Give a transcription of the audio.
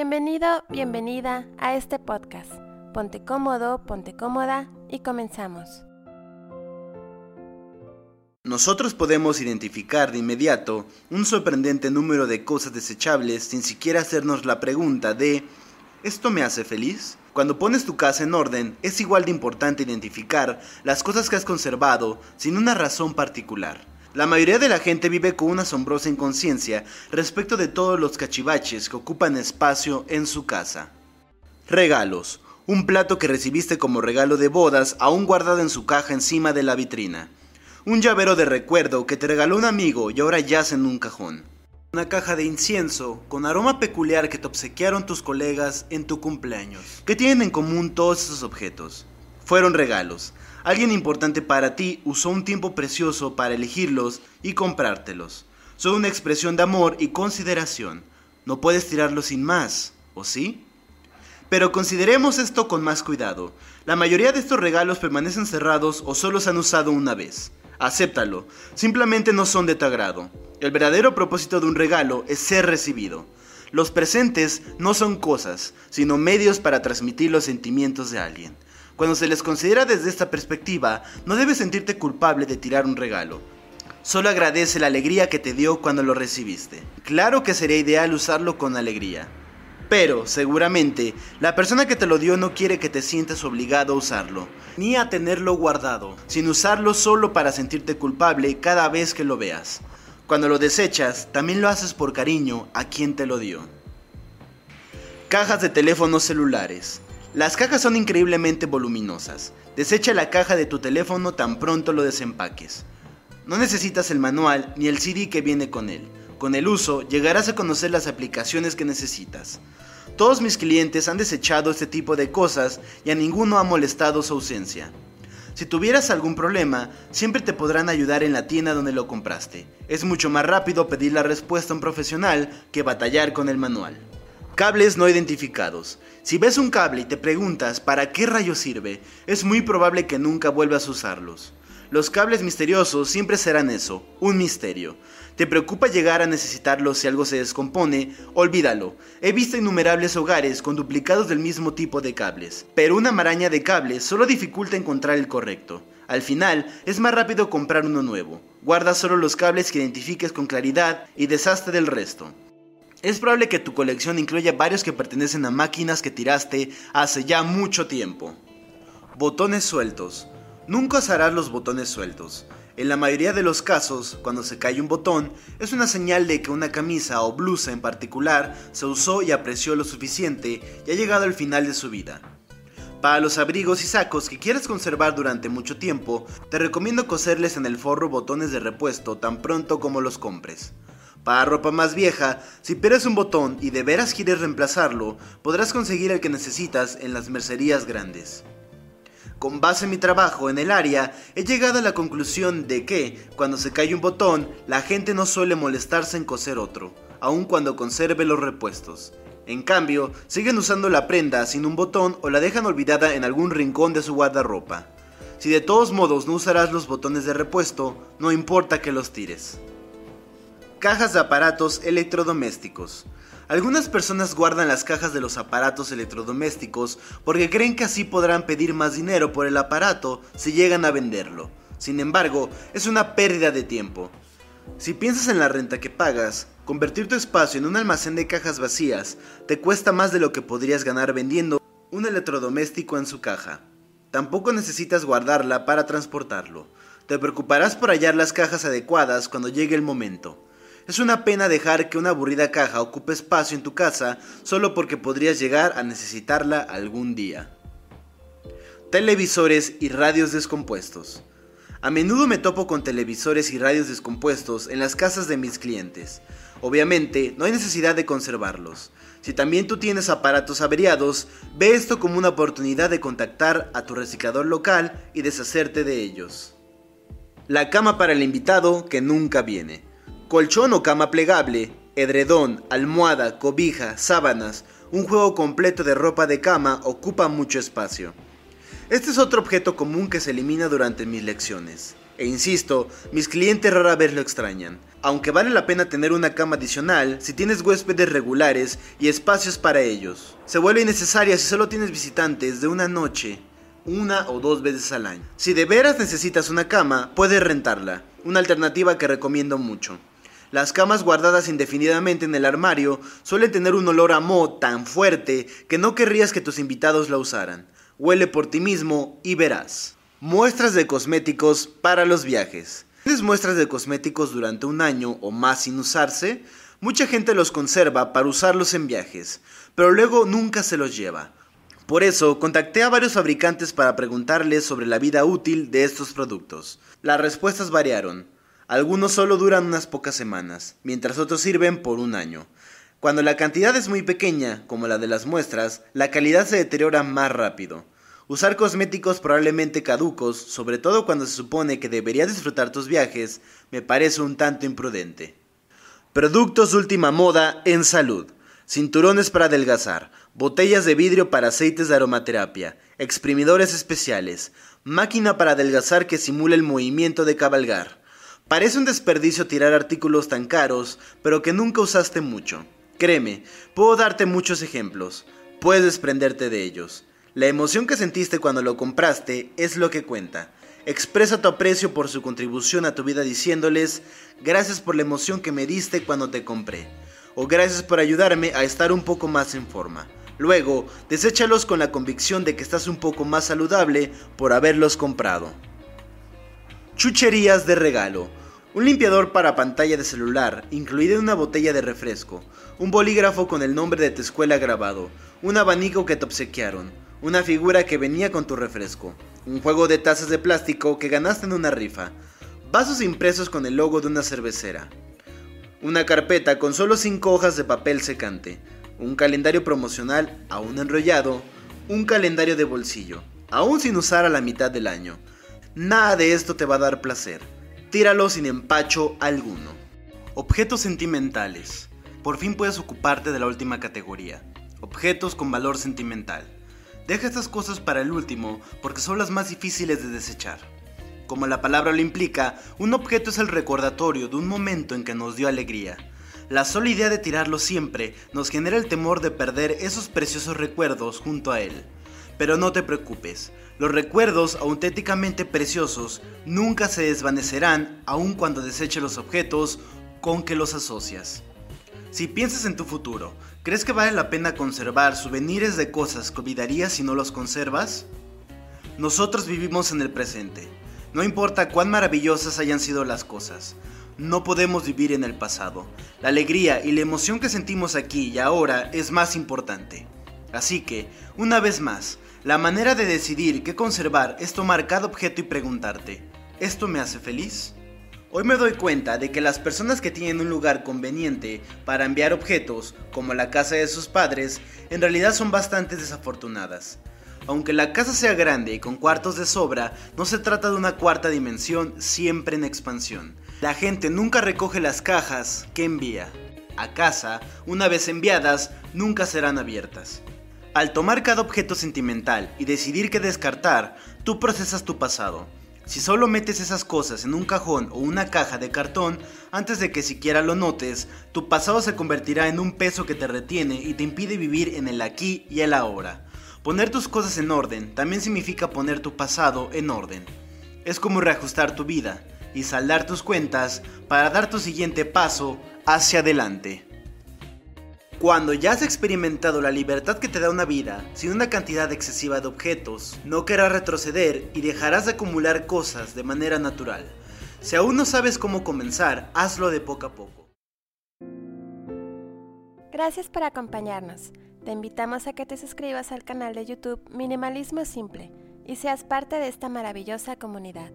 Bienvenido, bienvenida a este podcast. Ponte cómodo, ponte cómoda y comenzamos. Nosotros podemos identificar de inmediato un sorprendente número de cosas desechables sin siquiera hacernos la pregunta de ¿esto me hace feliz? Cuando pones tu casa en orden, es igual de importante identificar las cosas que has conservado sin una razón particular. La mayoría de la gente vive con una asombrosa inconsciencia respecto de todos los cachivaches que ocupan espacio en su casa. Regalos. Un plato que recibiste como regalo de bodas aún guardado en su caja encima de la vitrina. Un llavero de recuerdo que te regaló un amigo y ahora yace en un cajón. Una caja de incienso con aroma peculiar que te obsequiaron tus colegas en tu cumpleaños. ¿Qué tienen en común todos esos objetos? Fueron regalos, Alguien importante para ti usó un tiempo precioso para elegirlos y comprártelos. Son una expresión de amor y consideración. No puedes tirarlos sin más, ¿o sí? Pero consideremos esto con más cuidado. La mayoría de estos regalos permanecen cerrados o solo se han usado una vez. Acéptalo, simplemente no son de tu agrado. El verdadero propósito de un regalo es ser recibido. Los presentes no son cosas, sino medios para transmitir los sentimientos de alguien. Cuando se les considera desde esta perspectiva, no debes sentirte culpable de tirar un regalo. Solo agradece la alegría que te dio cuando lo recibiste. Claro que sería ideal usarlo con alegría. Pero, seguramente, la persona que te lo dio no quiere que te sientas obligado a usarlo, ni a tenerlo guardado, sin usarlo solo para sentirte culpable cada vez que lo veas. Cuando lo desechas, también lo haces por cariño a quien te lo dio. Cajas de teléfonos celulares. Las cajas son increíblemente voluminosas. Desecha la caja de tu teléfono tan pronto lo desempaques. No necesitas el manual ni el CD que viene con él. Con el uso llegarás a conocer las aplicaciones que necesitas. Todos mis clientes han desechado este tipo de cosas y a ninguno ha molestado su ausencia. Si tuvieras algún problema, siempre te podrán ayudar en la tienda donde lo compraste. Es mucho más rápido pedir la respuesta a un profesional que batallar con el manual. Cables no identificados. Si ves un cable y te preguntas para qué rayo sirve, es muy probable que nunca vuelvas a usarlos. Los cables misteriosos siempre serán eso, un misterio. ¿Te preocupa llegar a necesitarlos si algo se descompone? Olvídalo. He visto innumerables hogares con duplicados del mismo tipo de cables, pero una maraña de cables solo dificulta encontrar el correcto. Al final, es más rápido comprar uno nuevo. Guarda solo los cables que identifiques con claridad y deshazte del resto. Es probable que tu colección incluya varios que pertenecen a máquinas que tiraste hace ya mucho tiempo. Botones sueltos. Nunca usarás los botones sueltos. En la mayoría de los casos, cuando se cae un botón, es una señal de que una camisa o blusa en particular se usó y apreció lo suficiente y ha llegado al final de su vida. Para los abrigos y sacos que quieres conservar durante mucho tiempo, te recomiendo coserles en el forro botones de repuesto tan pronto como los compres. Para ropa más vieja, si pierdes un botón y de veras quieres reemplazarlo, podrás conseguir el que necesitas en las mercerías grandes. Con base en mi trabajo en el área, he llegado a la conclusión de que, cuando se cae un botón, la gente no suele molestarse en coser otro, aun cuando conserve los repuestos. En cambio, siguen usando la prenda sin un botón o la dejan olvidada en algún rincón de su guardarropa. Si de todos modos no usarás los botones de repuesto, no importa que los tires. Cajas de aparatos electrodomésticos. Algunas personas guardan las cajas de los aparatos electrodomésticos porque creen que así podrán pedir más dinero por el aparato si llegan a venderlo. Sin embargo, es una pérdida de tiempo. Si piensas en la renta que pagas, convertir tu espacio en un almacén de cajas vacías te cuesta más de lo que podrías ganar vendiendo un electrodoméstico en su caja. Tampoco necesitas guardarla para transportarlo. Te preocuparás por hallar las cajas adecuadas cuando llegue el momento. Es una pena dejar que una aburrida caja ocupe espacio en tu casa solo porque podrías llegar a necesitarla algún día. Televisores y radios descompuestos. A menudo me topo con televisores y radios descompuestos en las casas de mis clientes. Obviamente, no hay necesidad de conservarlos. Si también tú tienes aparatos averiados, ve esto como una oportunidad de contactar a tu reciclador local y deshacerte de ellos. La cama para el invitado que nunca viene colchón o cama plegable, edredón, almohada, cobija, sábanas, un juego completo de ropa de cama ocupa mucho espacio. Este es otro objeto común que se elimina durante mis lecciones, E insisto, mis clientes rara vez lo extrañan. Aunque vale la pena tener una cama adicional si tienes huéspedes regulares y espacios para ellos. Se vuelve innecesaria si solo tienes visitantes de una noche, una o dos veces al año. Si de veras necesitas una cama, puedes rentarla, una alternativa que recomiendo mucho. Las camas guardadas indefinidamente en el armario suelen tener un olor a moho tan fuerte que no querrías que tus invitados la usaran. Huele por ti mismo y verás. Muestras de cosméticos para los viajes. ¿Tienes muestras de cosméticos durante un año o más sin usarse? Mucha gente los conserva para usarlos en viajes, pero luego nunca se los lleva. Por eso, contacté a varios fabricantes para preguntarles sobre la vida útil de estos productos. Las respuestas variaron. Algunos solo duran unas pocas semanas, mientras otros sirven por un año. Cuando la cantidad es muy pequeña, como la de las muestras, la calidad se deteriora más rápido. Usar cosméticos probablemente caducos, sobre todo cuando se supone que deberías disfrutar tus viajes, me parece un tanto imprudente. Productos última moda en salud. Cinturones para adelgazar, botellas de vidrio para aceites de aromaterapia, exprimidores especiales, máquina para adelgazar que simula el movimiento de cabalgar. Parece un desperdicio tirar artículos tan caros, pero que nunca usaste mucho. Créeme, puedo darte muchos ejemplos. Puedes desprenderte de ellos. La emoción que sentiste cuando lo compraste es lo que cuenta. Expresa tu aprecio por su contribución a tu vida diciéndoles gracias por la emoción que me diste cuando te compré. O gracias por ayudarme a estar un poco más en forma. Luego, deséchalos con la convicción de que estás un poco más saludable por haberlos comprado. Chucherías de regalo. Un limpiador para pantalla de celular, incluido en una botella de refresco, un bolígrafo con el nombre de tu escuela grabado, un abanico que te obsequiaron, una figura que venía con tu refresco, un juego de tazas de plástico que ganaste en una rifa, vasos impresos con el logo de una cervecera, una carpeta con solo 5 hojas de papel secante, un calendario promocional aún enrollado, un calendario de bolsillo, aún sin usar a la mitad del año. Nada de esto te va a dar placer. Tíralo sin empacho alguno. Objetos sentimentales. Por fin puedes ocuparte de la última categoría. Objetos con valor sentimental. Deja estas cosas para el último porque son las más difíciles de desechar. Como la palabra lo implica, un objeto es el recordatorio de un momento en que nos dio alegría. La sola idea de tirarlo siempre nos genera el temor de perder esos preciosos recuerdos junto a él. Pero no te preocupes, los recuerdos auténticamente preciosos nunca se desvanecerán aun cuando deseche los objetos con que los asocias. Si piensas en tu futuro, ¿crees que vale la pena conservar souvenirs de cosas que olvidarías si no los conservas? Nosotros vivimos en el presente. No importa cuán maravillosas hayan sido las cosas, no podemos vivir en el pasado. La alegría y la emoción que sentimos aquí y ahora es más importante. Así que, una vez más, la manera de decidir qué conservar es tomar cada objeto y preguntarte, ¿esto me hace feliz? Hoy me doy cuenta de que las personas que tienen un lugar conveniente para enviar objetos, como la casa de sus padres, en realidad son bastante desafortunadas. Aunque la casa sea grande y con cuartos de sobra, no se trata de una cuarta dimensión siempre en expansión. La gente nunca recoge las cajas que envía. A casa, una vez enviadas, nunca serán abiertas. Al tomar cada objeto sentimental y decidir qué descartar, tú procesas tu pasado si solo metes esas cosas en un cajón o una caja de cartón, antes de que siquiera lo notes, tu pasado se convertirá en un peso que te retiene y te impide vivir en el aquí y el ahora. Poner tus cosas en orden también significa poner tu pasado en orden. Es como reajustar tu vida y saldar tus cuentas para dar tu siguiente paso hacia adelante. Cuando ya has experimentado la libertad que te da una vida, sin una cantidad excesiva de objetos, no querrás retroceder y dejarás de acumular cosas de manera natural. Si aún no sabes cómo comenzar, hazlo de poco a poco. Gracias por acompañarnos. Te invitamos a que te suscribas al canal de YouTube Minimalismo Simple y seas parte de esta maravillosa comunidad.